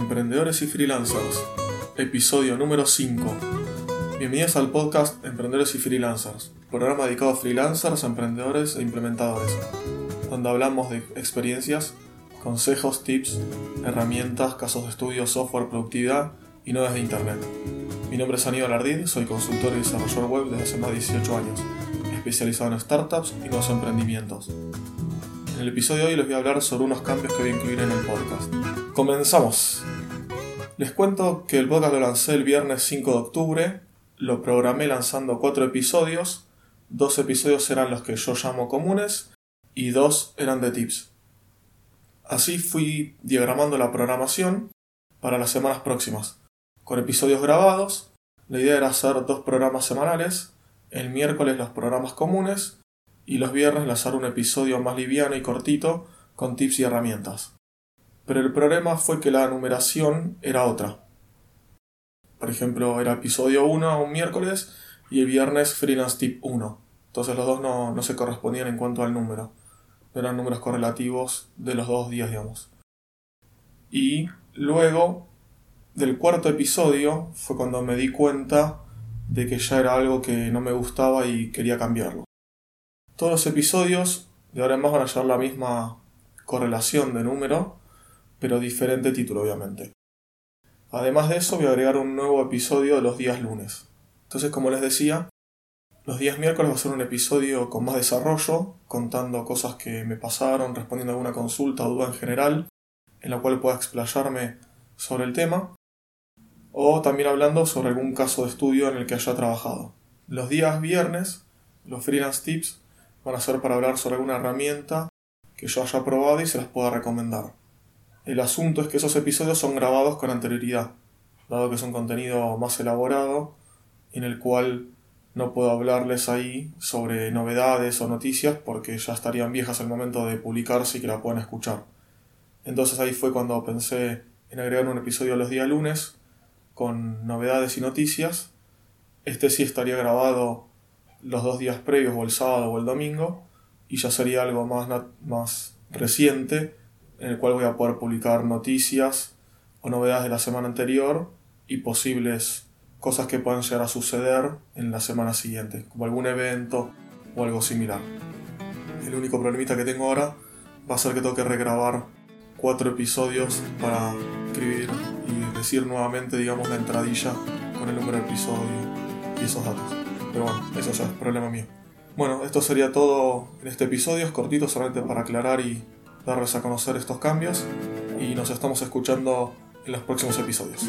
Emprendedores y Freelancers, episodio número 5. Bienvenidos al podcast Emprendedores y Freelancers, programa dedicado a freelancers, emprendedores e implementadores, donde hablamos de experiencias, consejos, tips, herramientas, casos de estudio, software, productividad y novedades de Internet. Mi nombre es Aníbal Ardid, soy consultor y desarrollador web desde hace más de 18 años, especializado en startups y nuevos emprendimientos. En el episodio de hoy les voy a hablar sobre unos cambios que voy a incluir en el podcast. Comenzamos. Les cuento que el podcast lo lancé el viernes 5 de octubre, lo programé lanzando 4 episodios, dos episodios eran los que yo llamo comunes y dos eran de tips. Así fui diagramando la programación para las semanas próximas, con episodios grabados. La idea era hacer dos programas semanales, el miércoles los programas comunes y los viernes lanzar un episodio más liviano y cortito con tips y herramientas. Pero el problema fue que la numeración era otra. Por ejemplo, era episodio 1 un miércoles y el viernes freelance tip 1. Entonces los dos no, no se correspondían en cuanto al número. Eran números correlativos de los dos días, digamos. Y luego del cuarto episodio fue cuando me di cuenta de que ya era algo que no me gustaba y quería cambiarlo. Todos los episodios de ahora en más van a llevar la misma correlación de número, pero diferente título obviamente. Además de eso voy a agregar un nuevo episodio de los días lunes. Entonces, como les decía, los días miércoles va a ser un episodio con más desarrollo, contando cosas que me pasaron, respondiendo a alguna consulta o duda en general, en la cual pueda explayarme sobre el tema, o también hablando sobre algún caso de estudio en el que haya trabajado. Los días viernes, los freelance tips, van a ser para hablar sobre alguna herramienta que yo haya probado y se las pueda recomendar. El asunto es que esos episodios son grabados con anterioridad, dado que es un contenido más elaborado en el cual no puedo hablarles ahí sobre novedades o noticias porque ya estarían viejas al momento de publicarse y que la puedan escuchar. Entonces ahí fue cuando pensé en agregar un episodio los días lunes con novedades y noticias. Este sí estaría grabado los dos días previos o el sábado o el domingo y ya sería algo más, más reciente en el cual voy a poder publicar noticias o novedades de la semana anterior y posibles cosas que puedan llegar a suceder en la semana siguiente, como algún evento o algo similar. El único problemita que tengo ahora va a ser que tengo que regrabar cuatro episodios para escribir y decir nuevamente, digamos, la entradilla con el número de episodio y esos datos. Pero bueno, eso ya es problema mío. Bueno, esto sería todo en este episodio, es cortito solamente para aclarar y darles a conocer estos cambios y nos estamos escuchando en los próximos episodios.